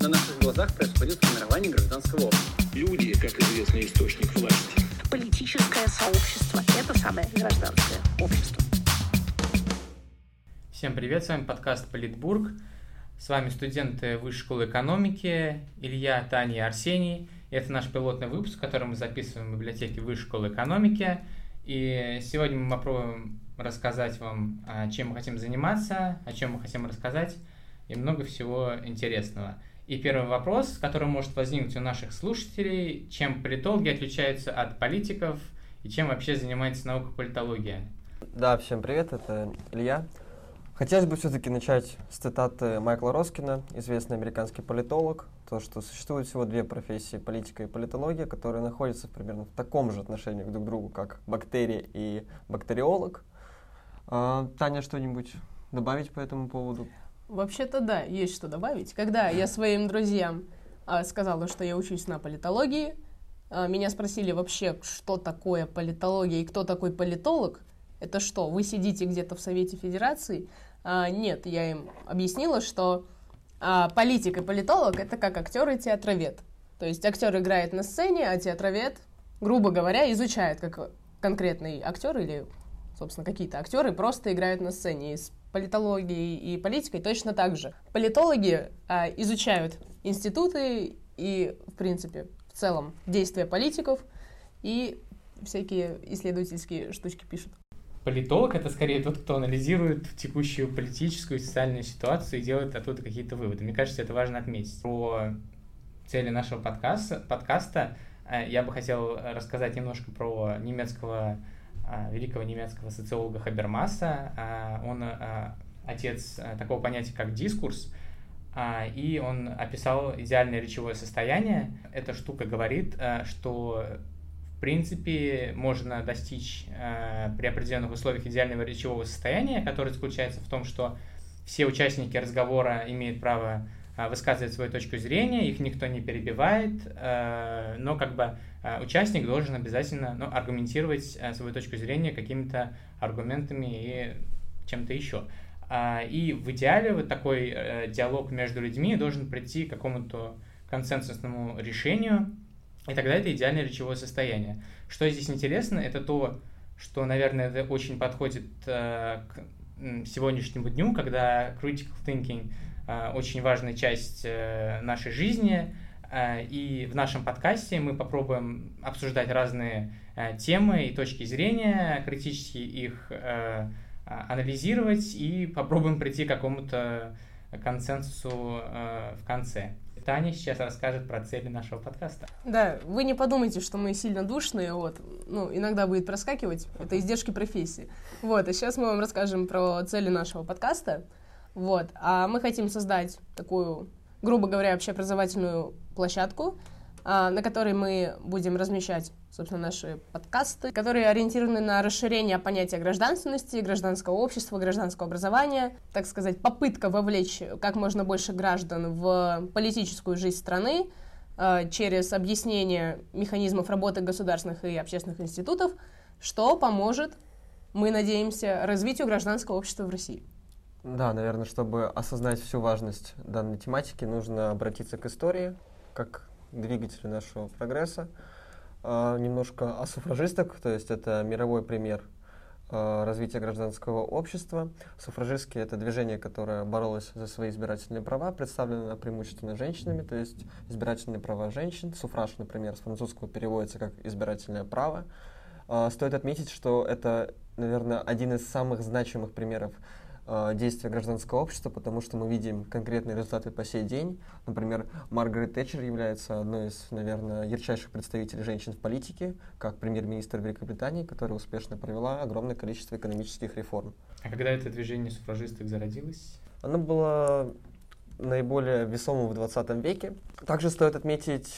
На наших глазах происходит формирование гражданского общества. Люди, как известный источник власти. Политическое сообщество – это самое гражданское общество. Всем привет, с вами подкаст Политбург. С вами студенты Высшей школы экономики Илья, Таня и Арсений. И это наш пилотный выпуск, который мы записываем в библиотеке Высшей школы экономики. И сегодня мы попробуем рассказать вам, а, чем мы хотим заниматься, о чем мы хотим рассказать, и много всего интересного. И первый вопрос, который может возникнуть у наших слушателей, чем политологи отличаются от политиков и чем вообще занимается наука политология? Да, всем привет, это Илья. Хотелось бы все-таки начать с цитаты Майкла Роскина, известный американский политолог, то, что существует всего две профессии, политика и политология, которые находятся примерно в таком же отношении друг к другу, как бактерия и бактериолог. А, Таня, что-нибудь добавить по этому поводу? Вообще-то да, есть что добавить. Когда я своим друзьям а, сказала, что я учусь на политологии, а, меня спросили вообще, что такое политология и кто такой политолог. Это что, вы сидите где-то в Совете Федерации? А, нет, я им объяснила, что а, политик и политолог это как актер и театровед. То есть актер играет на сцене, а театровед, грубо говоря, изучает, как конкретный актер или, собственно, какие-то актеры просто играют на сцене. И с политологией и политикой точно так же. Политологи а, изучают институты и, в принципе, в целом действия политиков и всякие исследовательские штучки пишут политолог это скорее тот, кто анализирует текущую политическую и социальную ситуацию и делает оттуда какие-то выводы. Мне кажется, это важно отметить. Про цели нашего подкаста, подкаста э, я бы хотел рассказать немножко про немецкого, великого немецкого социолога Хабермаса. Э, он отец такого понятия, как дискурс, и он описал идеальное речевое состояние. Эта штука говорит, что в принципе, можно достичь э, при определенных условиях идеального речевого состояния, которое заключается в том, что все участники разговора имеют право э, высказывать свою точку зрения, их никто не перебивает, э, но как бы э, участник должен обязательно ну, аргументировать э, свою точку зрения какими-то аргументами и чем-то еще. Э, и в идеале вот такой диалог между людьми должен прийти к какому-то консенсусному решению, и тогда это идеальное речевое состояние. Что здесь интересно, это то, что, наверное, это очень подходит к сегодняшнему дню, когда critical thinking э, очень важная часть э, нашей жизни. Э, и в нашем подкасте мы попробуем обсуждать разные темы и точки зрения, критически их э, анализировать и попробуем прийти к какому-то консенсусу в конце. Таня сейчас расскажет про цели нашего подкаста. Да, вы не подумайте, что мы сильно душные, вот, ну, иногда будет проскакивать, это издержки профессии. Вот, а сейчас мы вам расскажем про цели нашего подкаста, вот, а мы хотим создать такую, грубо говоря, общеобразовательную площадку, на которой мы будем размещать, собственно, наши подкасты, которые ориентированы на расширение понятия гражданственности, гражданского общества, гражданского образования, так сказать, попытка вовлечь как можно больше граждан в политическую жизнь страны а, через объяснение механизмов работы государственных и общественных институтов, что поможет, мы надеемся, развитию гражданского общества в России. Да, наверное, чтобы осознать всю важность данной тематики, нужно обратиться к истории, как двигатели нашего прогресса. А, немножко о суфражистах, то есть это мировой пример а, развития гражданского общества. Суфражистки — это движение, которое боролось за свои избирательные права, представлено преимущественно женщинами, то есть избирательные права женщин. Суфраж, например, с французского переводится как «избирательное право». А, стоит отметить, что это, наверное, один из самых значимых примеров Э, действия гражданского общества, потому что мы видим конкретные результаты по сей день. Например, Маргарет Тэтчер является одной из, наверное, ярчайших представителей женщин в политике, как премьер-министр Великобритании, которая успешно провела огромное количество экономических реформ. А когда это движение суфражисток зародилось? Оно было наиболее весомым в 20 веке. Также стоит отметить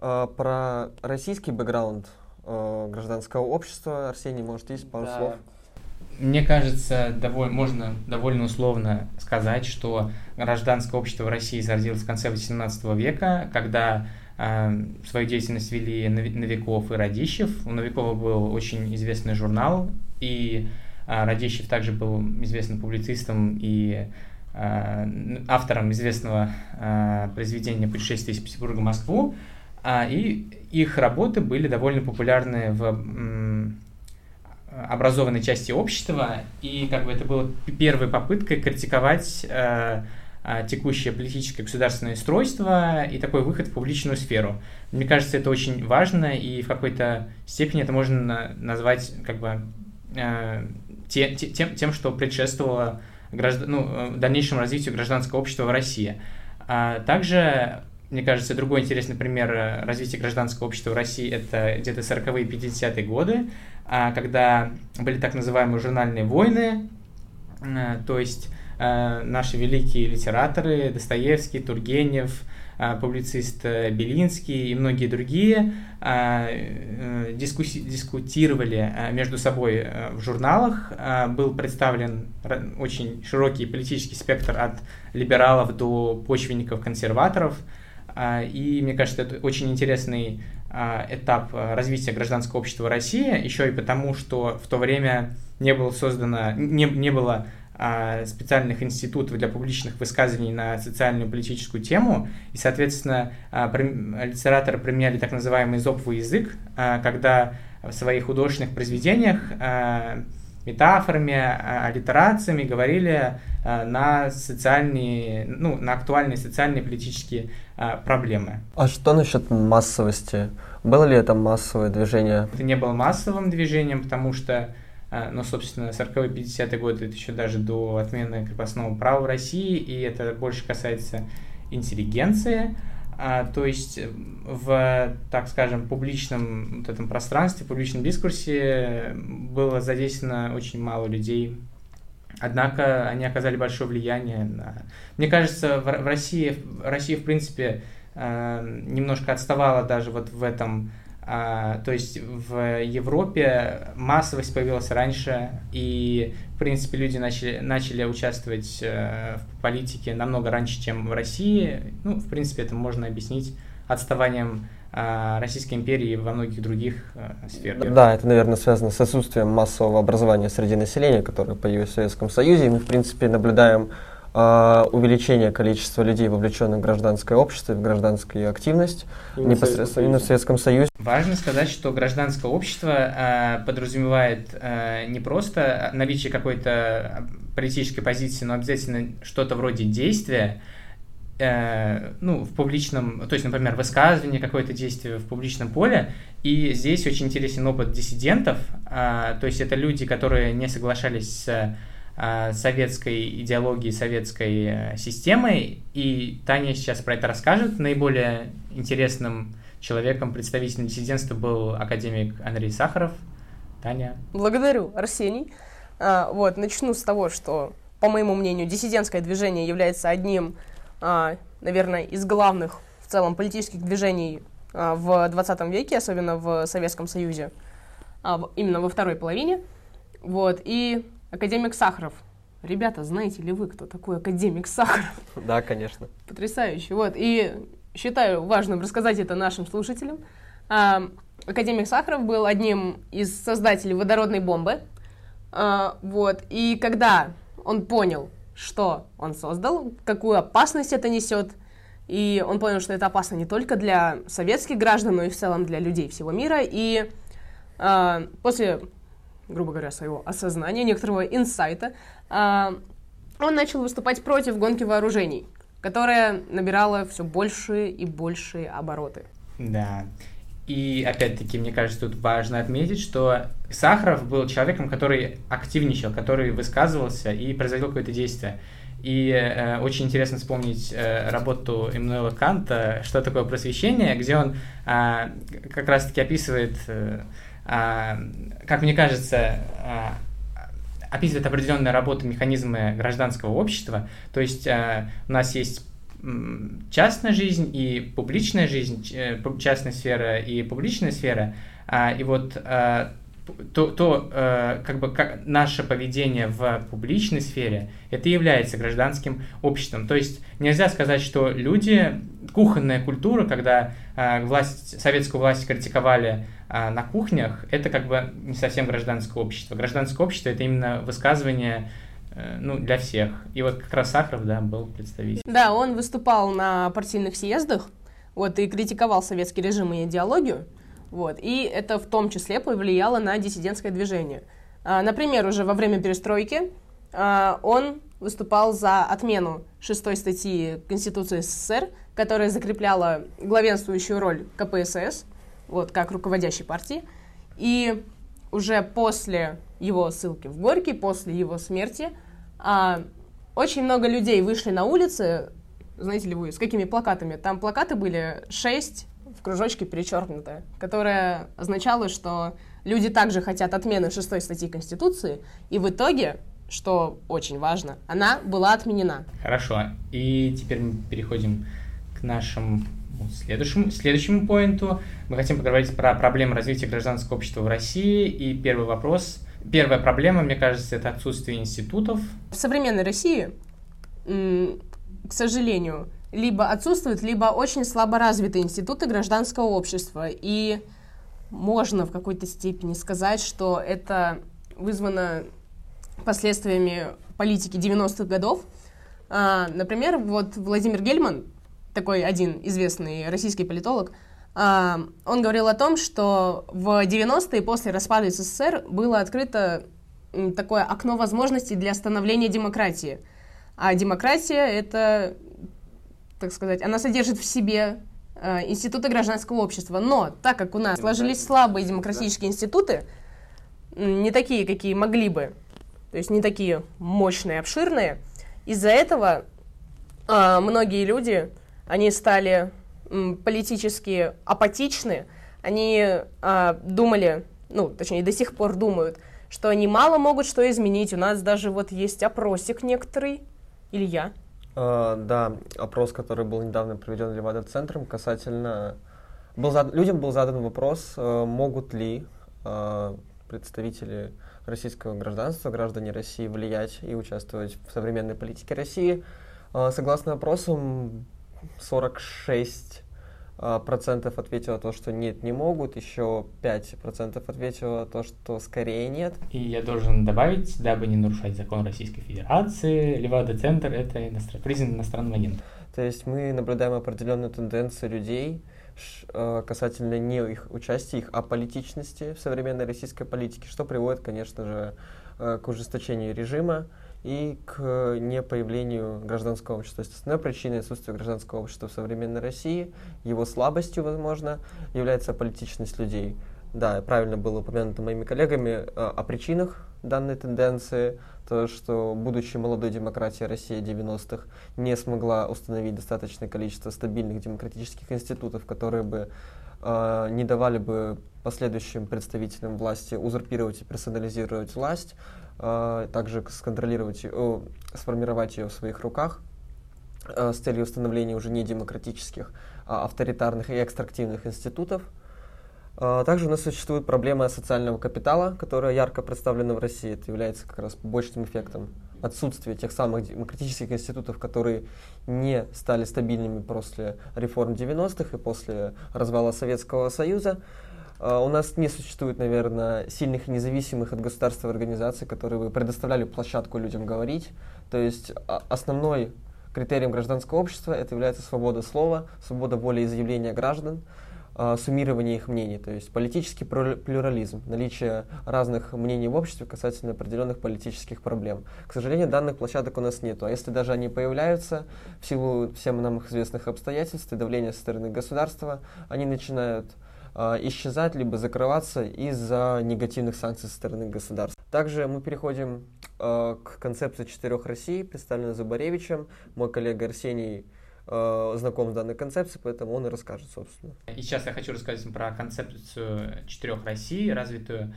э, про российский бэкграунд э, гражданского общества. Арсений, может, есть пару да. слов? Мне кажется, довольно, можно довольно условно сказать, что гражданское общество в России зародилось в конце XVIII века, когда э, свою деятельность вели Новиков и Радищев. У Новикова был очень известный журнал, и э, Радищев также был известным публицистом и автором известного произведения «Путешествие из Петербурга в Москву», и их работы были довольно популярны в образованной части общества, и как бы это было первой попыткой критиковать текущее политическое государственное устройство и такой выход в публичную сферу. Мне кажется, это очень важно, и в какой-то степени это можно назвать как бы э, те, те, тем, тем, что предшествовало граждан, ну, э, дальнейшему развитию гражданского общества в России. А также, мне кажется, другой интересный пример э, развития гражданского общества в России это где-то 40-е 50-е годы, когда были так называемые журнальные войны, то есть наши великие литераторы Достоевский, Тургенев, а, публицист э, Белинский и многие другие а, э, дискуси- дискутировали а, между собой э, в журналах. Был представлен очень широкий политический спектр от либералов до почвенников-консерваторов. И мне кажется, это очень интересный этап развития гражданского общества России, еще и потому, что в то время не было создано, не, не было а, специальных институтов для публичных высказываний на социальную политическую тему, и, соответственно, а, литераторы применяли так называемый зоповый язык, а, когда в своих художественных произведениях метафорами, аллитерациями говорили на социальные, ну, на актуальные социальные и политические проблемы. А что насчет массовости? Было ли это массовое движение? Это не было массовым движением, потому что а, но, собственно, 40-е 50-е годы, это еще даже до отмены крепостного права в России, и это больше касается интеллигенции, а, то есть в, так скажем, публичном вот этом пространстве, публичном дискурсе было задействовано очень мало людей, однако они оказали большое влияние на... Мне кажется, в, в России, Россия, в принципе, э, немножко отставала даже вот в этом а, то есть в Европе массовость появилась раньше, и, в принципе, люди начали, начали участвовать э, в политике намного раньше, чем в России. Ну, в принципе, это можно объяснить отставанием а, Российской империи во многих других э, сферах. Да, это, наверное, связано с отсутствием массового образования среди населения, которое появилось в Советском Союзе. И мы, в принципе, наблюдаем увеличение количества людей, вовлеченных в гражданское общество, в гражданскую активность именно непосредственно именно в Советском Союзе. Важно сказать, что гражданское общество э, подразумевает э, не просто наличие какой-то политической позиции, но обязательно что-то вроде действия, э, ну, в публичном, то есть, например, высказывание, какое-то действие в публичном поле. И здесь очень интересен опыт диссидентов, э, то есть это люди, которые не соглашались с а, советской идеологии, советской э, системой. И Таня сейчас про это расскажет. Наиболее интересным человеком, представителем диссидентства был академик Андрей Сахаров. Таня. Благодарю, Арсений. А, вот, начну с того, что, по моему мнению, диссидентское движение является одним, а, наверное, из главных в целом политических движений а, в 20 веке, особенно в Советском Союзе, именно во второй половине. Вот, и Академик Сахаров. Ребята, знаете ли вы, кто такой академик Сахаров? Да, конечно. Потрясающе. Вот. И считаю важным рассказать это нашим слушателям. А, академик Сахаров был одним из создателей водородной бомбы. А, вот. И когда он понял, что он создал, какую опасность это несет, и он понял, что это опасно не только для советских граждан, но и в целом для людей всего мира. И э, после грубо говоря, своего осознания, некоторого инсайта, а, он начал выступать против гонки вооружений, которая набирала все большие и большие обороты. Да. И опять-таки, мне кажется, тут важно отметить, что Сахаров был человеком, который активничал, который высказывался и производил какое-то действие. И э, очень интересно вспомнить э, работу Эммануэла Канта «Что такое просвещение», где он э, как раз-таки описывает э, как мне кажется, а, описывает определенная работа механизмы гражданского общества. То есть а, у нас есть частная жизнь и публичная жизнь, э, частная сфера и публичная сфера. И вот то, то э, как бы как наше поведение в публичной сфере, это является гражданским обществом. То есть нельзя сказать, что люди, кухонная культура, когда власть, советскую власть критиковали на кухнях, это как бы не совсем гражданское общество. Гражданское общество это именно высказывание э, ну, для всех. И вот как раз Сахаров, да, был представитель. Да, он выступал на партийных съездах, вот, и критиковал советский режим и идеологию, вот, и это в том числе повлияло на диссидентское движение. А, например, уже во время перестройки а, он выступал за отмену шестой статьи Конституции СССР, которая закрепляла главенствующую роль КПСС, вот, как руководящей партии, и уже после его ссылки в Горький, после его смерти, а, очень много людей вышли на улицы, знаете ли вы, с какими плакатами? Там плакаты были шесть в кружочке перечеркнуто, которое означало, что люди также хотят отмены шестой статьи Конституции, и в итоге что очень важно, она была отменена. Хорошо, и теперь мы переходим к нашему следующему, следующему поинту. Мы хотим поговорить про проблемы развития гражданского общества в России. И первый вопрос, первая проблема, мне кажется, это отсутствие институтов. В современной России, к сожалению, либо отсутствуют, либо очень слабо развиты институты гражданского общества. И можно в какой-то степени сказать, что это вызвано последствиями политики 90-х годов. А, например, вот Владимир Гельман, такой один известный российский политолог, а, он говорил о том, что в 90-е после распада СССР было открыто такое окно возможностей для становления демократии. А демократия — это, так сказать, она содержит в себе а, институты гражданского общества. Но так как у нас сложились слабые демократические институты, не такие, какие могли бы, то есть не такие мощные, обширные, из-за этого э, многие люди они стали политически апатичны, они э, думали, ну, точнее, до сих пор думают, что они мало могут что изменить. У нас даже вот есть опросик некоторый. Илья. Uh, да, опрос, который был недавно проведен Левада-центром, касательно... Был зад... Людям был задан вопрос, uh, могут ли uh, представители российского гражданства, граждане России влиять и участвовать в современной политике России. Согласно опросам, 46 а, процентов ответило то, что нет, не могут, еще 5 процентов ответило то, что скорее нет. И я должен добавить, дабы не нарушать закон Российской Федерации, Левада-центр — это иностран... признан иностранным агентом. То есть мы наблюдаем определенную тенденцию людей а, касательно не их участия, их аполитичности в современной российской политике, что приводит, конечно же, а, к ужесточению режима, и к непоявлению гражданского общества. Естественной причиной отсутствия гражданского общества в современной России, его слабостью, возможно, является политичность людей. Да, правильно было упомянуто моими коллегами э, о причинах данной тенденции, то, что, будучи молодой демократией России 90-х, не смогла установить достаточное количество стабильных демократических институтов, которые бы э, не давали бы последующим представителям власти узурпировать и персонализировать власть, также сконтролировать, сформировать ее в своих руках а, с целью установления уже не демократических, а авторитарных и экстрактивных институтов. Также у нас существует проблема социального капитала, которая ярко представлена в России. Это является как раз побочным эффектом отсутствия тех самых демократических институтов, которые не стали стабильными после реформ 90-х и после развала Советского Союза. А, у нас не существует, наверное, сильных и независимых от государства организаций, которые бы предоставляли площадку людям говорить. То есть а, основной критерием гражданского общества это является свобода слова, свобода заявления граждан, а, суммирование их мнений, то есть политический плюрализм, наличие разных мнений в обществе касательно определенных политических проблем. К сожалению, данных площадок у нас нет, а если даже они появляются, в силу всем нам известных обстоятельств и давления со стороны государства, они начинают исчезать либо закрываться из-за негативных санкций со стороны государства. Также мы переходим э, к концепции четырех Россий, представленной Зубаревичем. Мой коллега Арсений э, знаком с данной концепцией, поэтому он и расскажет, собственно. И сейчас я хочу рассказать про концепцию четырех Россий, развитую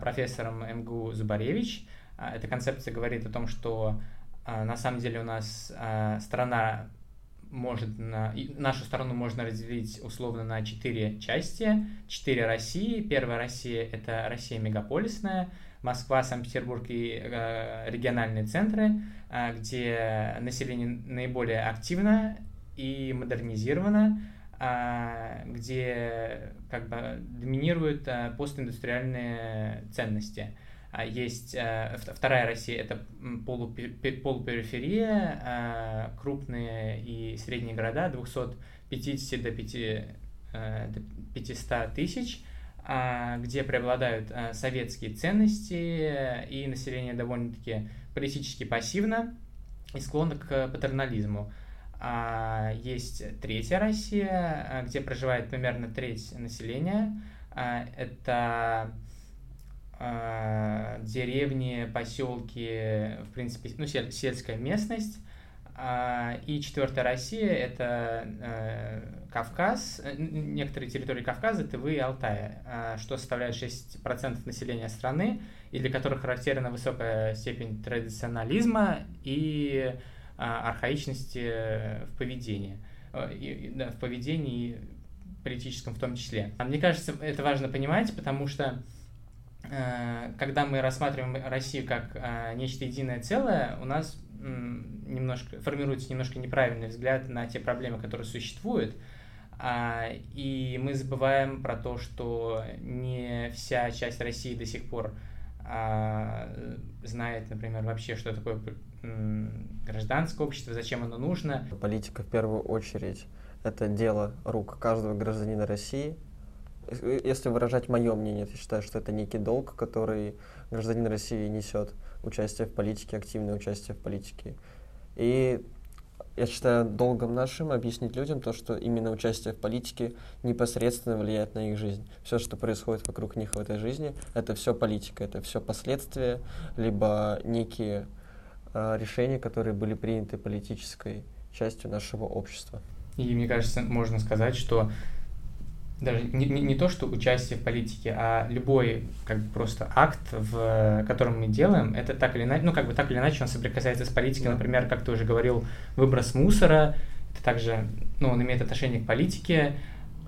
профессором МГУ Зубаревич. Эта концепция говорит о том, что на самом деле у нас страна может на, нашу страну можно разделить условно на четыре части, четыре России. Первая Россия — это Россия мегаполисная, Москва, Санкт-Петербург и э, региональные центры, э, где население наиболее активно и модернизировано, э, где как бы доминируют э, постиндустриальные ценности. А есть э, вторая Россия, это полупериферия, э, крупные и средние города, 250 до 5, до 500 тысяч, а, где преобладают советские ценности, и население довольно-таки политически пассивно и склонно к патернализму. А, есть третья Россия, где проживает примерно треть населения. Это э, деревни, поселки, в принципе, ну, сельская местность. Э, и четвертая Россия – это э, Кавказ, э, некоторые территории Кавказа, Тывы и Алтая, э, что составляет 6% населения страны, и для которых характерна высокая степень традиционализма и э, архаичности в поведении. Э, и, в поведении политическом в том числе. Мне кажется, это важно понимать, потому что Э, когда мы рассматриваем Россию как э, нечто единое целое, у нас немножко формируется немножко неправильный взгляд на те проблемы, которые существуют, а, и мы забываем про то, что не вся часть России до сих пор а, знает, например, вообще, что такое гражданское общество, зачем оно нужно. Политика в первую очередь это дело рук каждого гражданина России, если выражать мое мнение, я считаю, что это некий долг, который гражданин России несет участие в политике, активное участие в политике. И я считаю долгом нашим объяснить людям то, что именно участие в политике непосредственно влияет на их жизнь. Все, что происходит вокруг них в этой жизни, это все политика, это все последствия, либо некие э, решения, которые были приняты политической частью нашего общества. И мне кажется, можно сказать, что даже не, не, не то, что участие в политике, а любой как бы просто акт, в котором мы делаем, это так или иначе, ну как бы так или иначе он соприкасается с политикой, да. например, как ты уже говорил, выброс мусора, это также, ну, он имеет отношение к политике,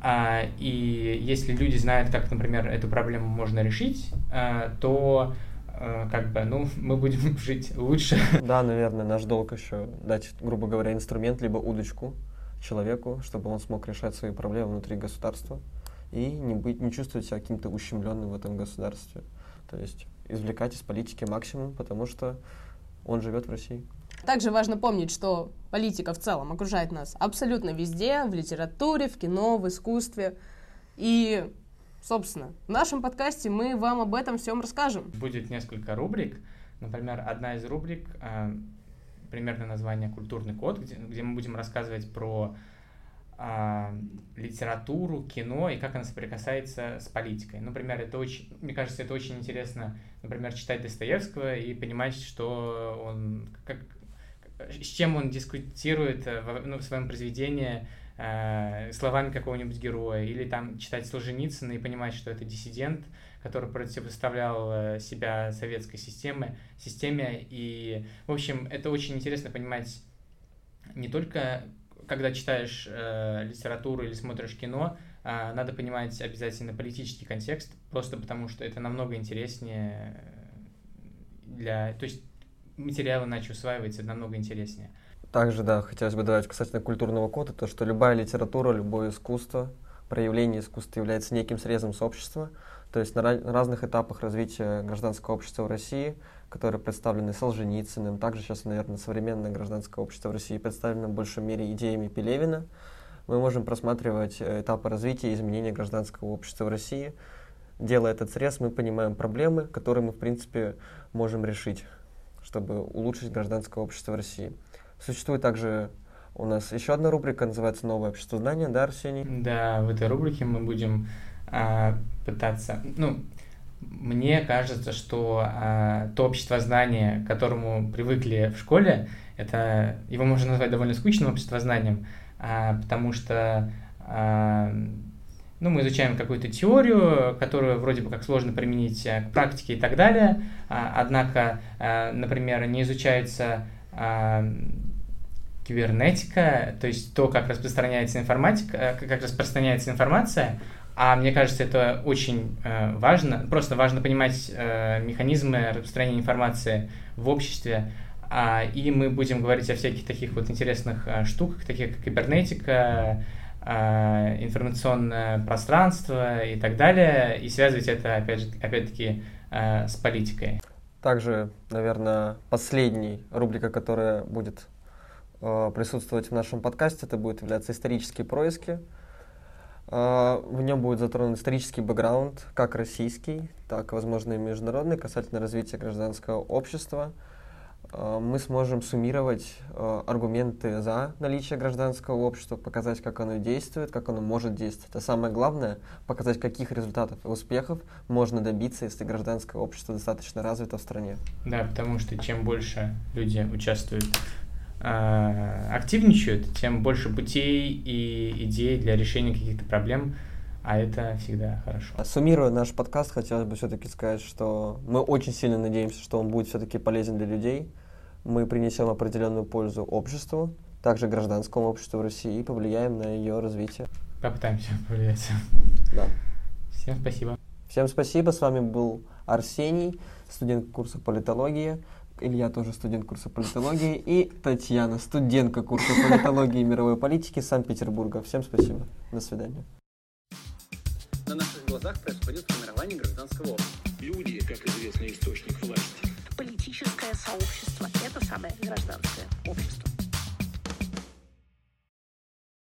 а, и если люди знают, как, например, эту проблему можно решить, а, то а, как бы, ну, мы будем жить лучше. Да, наверное, наш долг еще дать, грубо говоря, инструмент, либо удочку, человеку, чтобы он смог решать свои проблемы внутри государства и не, быть, не чувствовать себя каким-то ущемленным в этом государстве. То есть извлекать из политики максимум, потому что он живет в России. Также важно помнить, что политика в целом окружает нас абсолютно везде, в литературе, в кино, в искусстве. И, собственно, в нашем подкасте мы вам об этом всем расскажем. Будет несколько рубрик. Например, одна из рубрик э, примерное название «Культурный код», где, где мы будем рассказывать про а, литературу, кино и как она соприкасается с политикой. Например, это очень, мне кажется, это очень интересно, например, читать Достоевского и понимать, что он, как, с чем он дискутирует в, ну, в своем произведении э, словами какого-нибудь героя, или там читать Солженицына и понимать, что это диссидент, который противоставлял э, себя советской системе, системе. И, в общем, это очень интересно понимать не только, когда читаешь э, литературу или смотришь кино, э, надо понимать обязательно политический контекст, просто потому что это намного интереснее для... То есть материал иначе усваивается намного интереснее. Также, да, хотелось бы добавить касательно культурного кода, то, что любая литература, любое искусство, проявление искусства является неким срезом с общества, то есть на, на разных этапах развития гражданского общества в России, которые представлены Солженицыным, также сейчас, наверное, современное гражданское общество в России представлено в большей мере идеями Пелевина, мы можем просматривать э, этапы развития и изменения гражданского общества в России. Делая этот срез, мы понимаем проблемы, которые мы, в принципе, можем решить, чтобы улучшить гражданское общество в России. Существует также у нас еще одна рубрика, называется «Новое общество знания», да, Арсений? Да, в этой рубрике мы будем а, пытаться, ну, мне кажется, что а, то общество знания, к которому привыкли в школе, это его можно назвать довольно скучным обществознанием, а, потому что а, ну, мы изучаем какую-то теорию, которую вроде бы как сложно применить а, к практике и так далее, а, однако, а, например, не изучается а, кибернетика, то есть то, как распространяется информатика, как распространяется информация, а мне кажется, это очень э, важно. Просто важно понимать э, механизмы распространения информации в обществе. А, и мы будем говорить о всяких таких вот интересных э, штуках, таких как кибернетика, э, информационное пространство и так далее. И связывать это, опять же, опять-таки, э, с политикой. Также, наверное, последний рубрика, которая будет э, присутствовать в нашем подкасте, это будет являться исторические происки. Э, в нем будет затронут исторический бэкграунд, как российский, так, возможно, и международный, касательно развития гражданского общества. Э, мы сможем суммировать э, аргументы за наличие гражданского общества, показать, как оно действует, как оно может действовать. А самое главное, показать, каких результатов и успехов можно добиться, если гражданское общество достаточно развито в стране. Да, потому что чем больше люди участвуют, э, активничают, тем больше путей и идей для решения каких-то проблем, а это всегда хорошо. Суммируя наш подкаст, хотелось бы все-таки сказать, что мы очень сильно надеемся, что он будет все-таки полезен для людей. Мы принесем определенную пользу обществу, также гражданскому обществу в России и повлияем на ее развитие. Попытаемся повлиять. Да. Всем спасибо. Всем спасибо. С вами был Арсений, студент курса политологии. Илья тоже студент курса политологии. И Татьяна, студентка курса политологии и мировой политики Санкт-Петербурга. Всем спасибо. До свидания. На наших глазах происходит формирование гражданского общества. Люди, как известный источник власти. Политическое сообщество – это самое гражданское общество.